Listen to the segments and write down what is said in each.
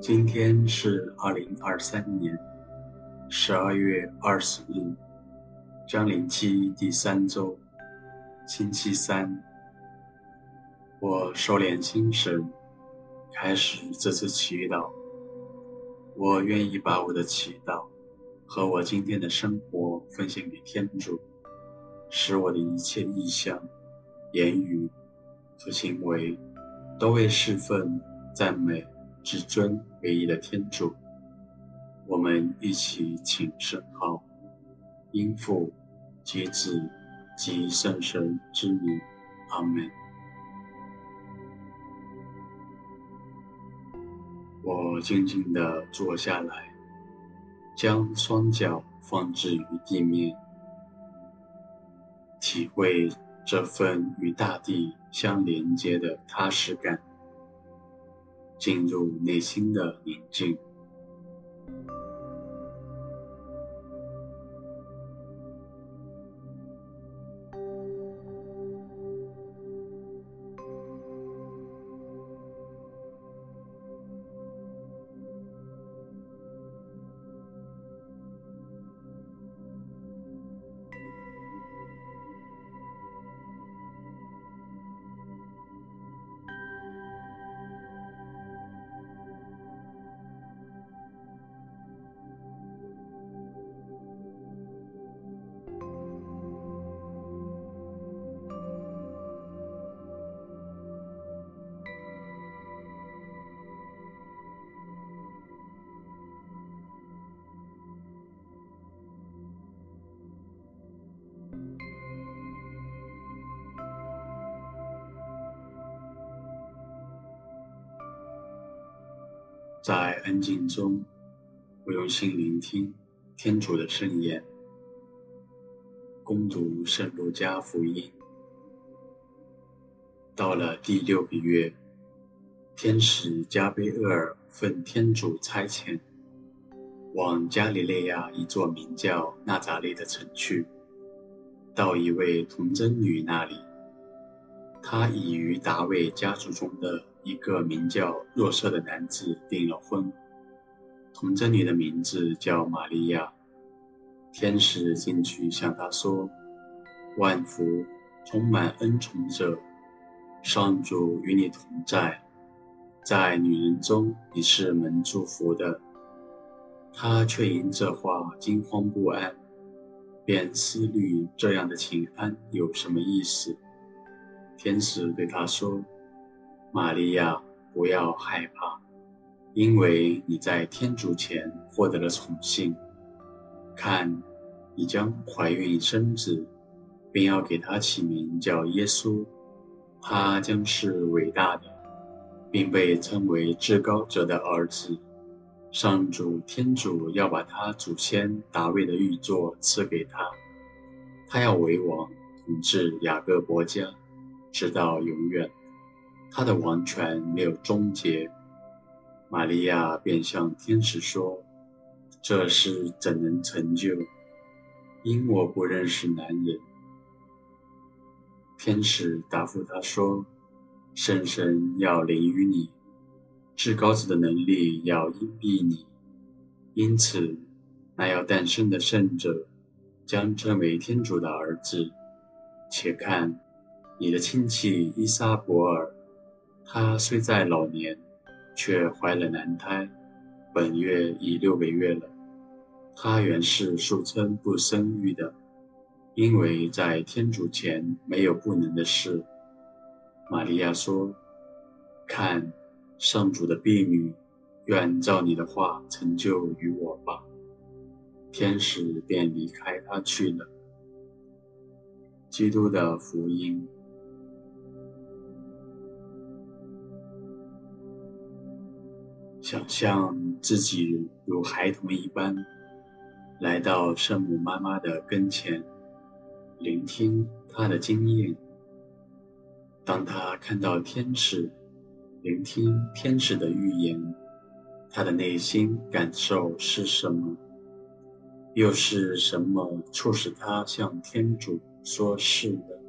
今天是二零二三年十二月二十日，将临期第三周，星期三。我收敛心神，开始这次祈祷。我愿意把我的祈祷和我今天的生活奉献给天主，使我的一切意向、言语和行为都为侍奉、赞美。至尊唯一的天主，我们一起请圣号，因父及子及圣神之名，阿门。我静静地坐下来，将双脚放置于地面，体会这份与大地相连接的踏实感。进入内心的宁静。在安静中，我用心聆听天主的圣言，攻读圣路加福音。到了第六个月，天使加贝厄尔奉天主差遣，往加里肋亚一座名叫纳匝肋的城去，到一位童贞女那里，她已与达维家族中的。一个名叫若瑟的男子订了婚，童贞女的名字叫玛利亚。天使进去向她说：“万福，充满恩宠者，上主与你同在，在女人中你是蒙祝福的。”她却因这话惊慌不安，便思虑这样的请安有什么意思。天使对他说。玛利亚，不要害怕，因为你在天主前获得了宠幸。看，你将怀孕生子，并要给他起名叫耶稣。他将是伟大的，并被称为至高者的儿子。上主天主要把他祖先达味的玉座赐给他，他要为王，统治雅各伯家，直到永远。他的王权没有终结。玛利亚便向天使说：“这事怎能成就？因我不认识男人。”天使答复他说：“圣神要临于你，至高子的能力要荫庇你，因此，那要诞生的圣者将称为天主的儿子。且看，你的亲戚伊莎伯尔。”她虽在老年，却怀了男胎，本月已六个月了。她原是素称不生育的，因为在天主前没有不能的事。玛利亚说：“看，上主的婢女，愿照你的话成就于我吧。”天使便离开她去了。基督的福音。想象自己如孩童一般，来到圣母妈妈的跟前，聆听她的经验。当她看到天使，聆听天使的预言，她的内心感受是什么？又是什么促使她向天主说是的？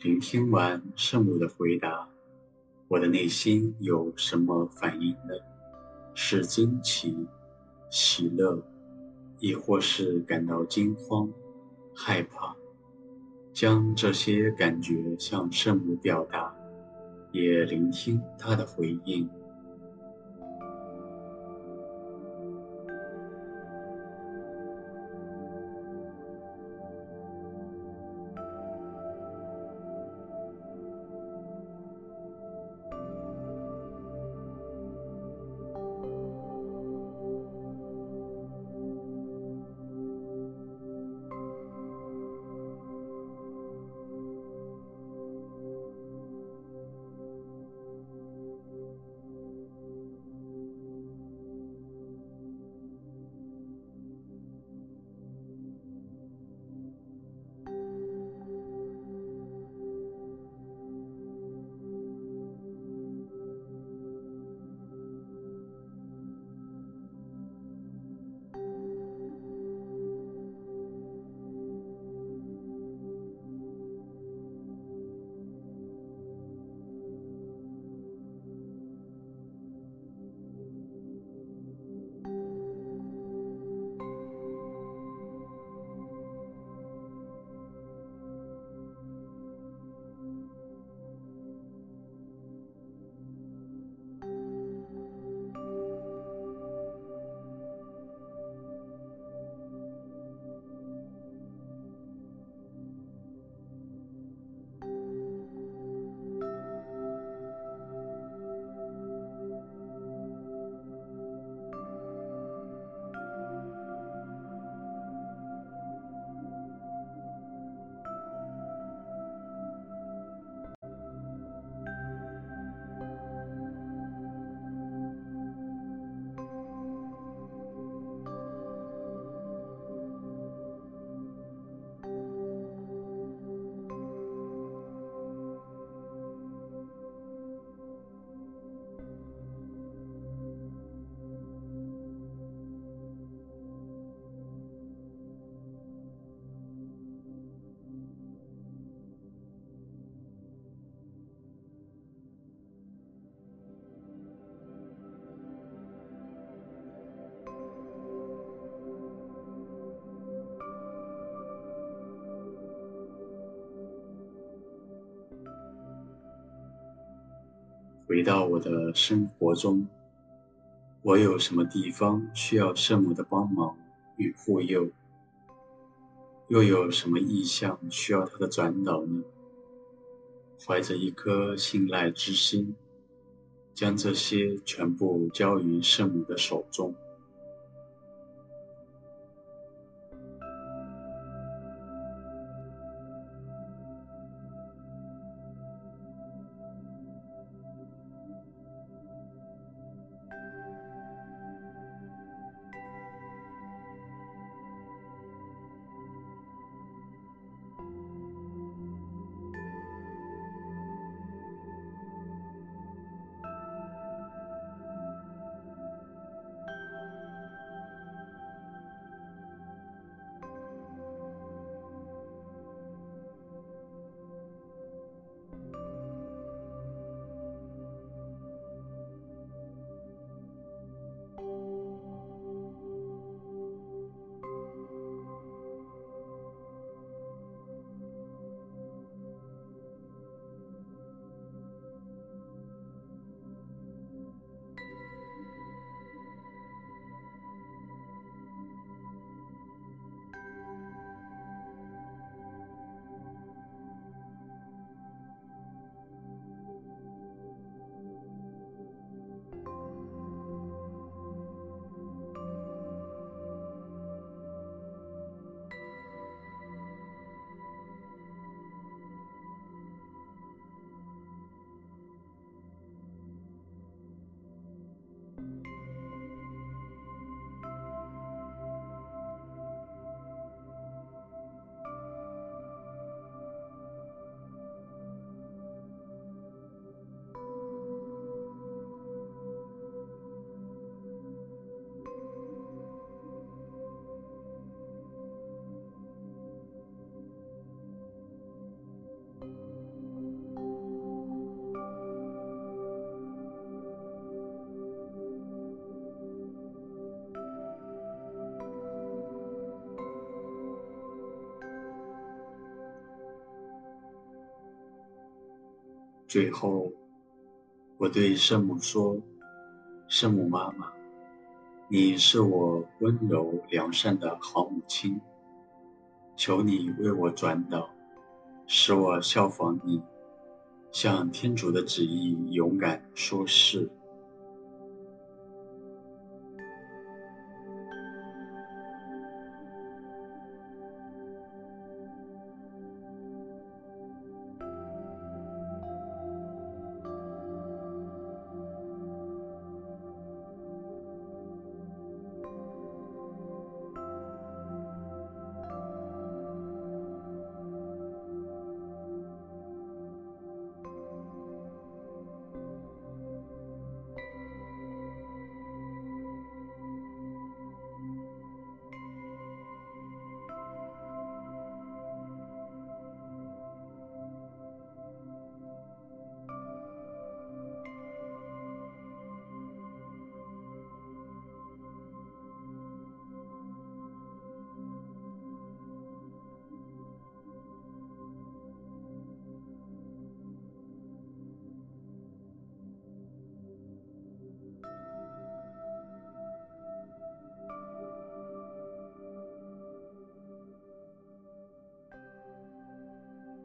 聆听完圣母的回答，我的内心有什么反应呢？是惊奇、喜乐，亦或是感到惊慌、害怕？将这些感觉向圣母表达，也聆听她的回应。回到我的生活中，我有什么地方需要圣母的帮忙与护佑？又有什么意向需要她的转导呢？怀着一颗信赖之心，将这些全部交于圣母的手中。最后，我对圣母说：“圣母妈妈，你是我温柔良善的好母亲，求你为我转导，使我效仿你，向天主的旨意勇敢说是。”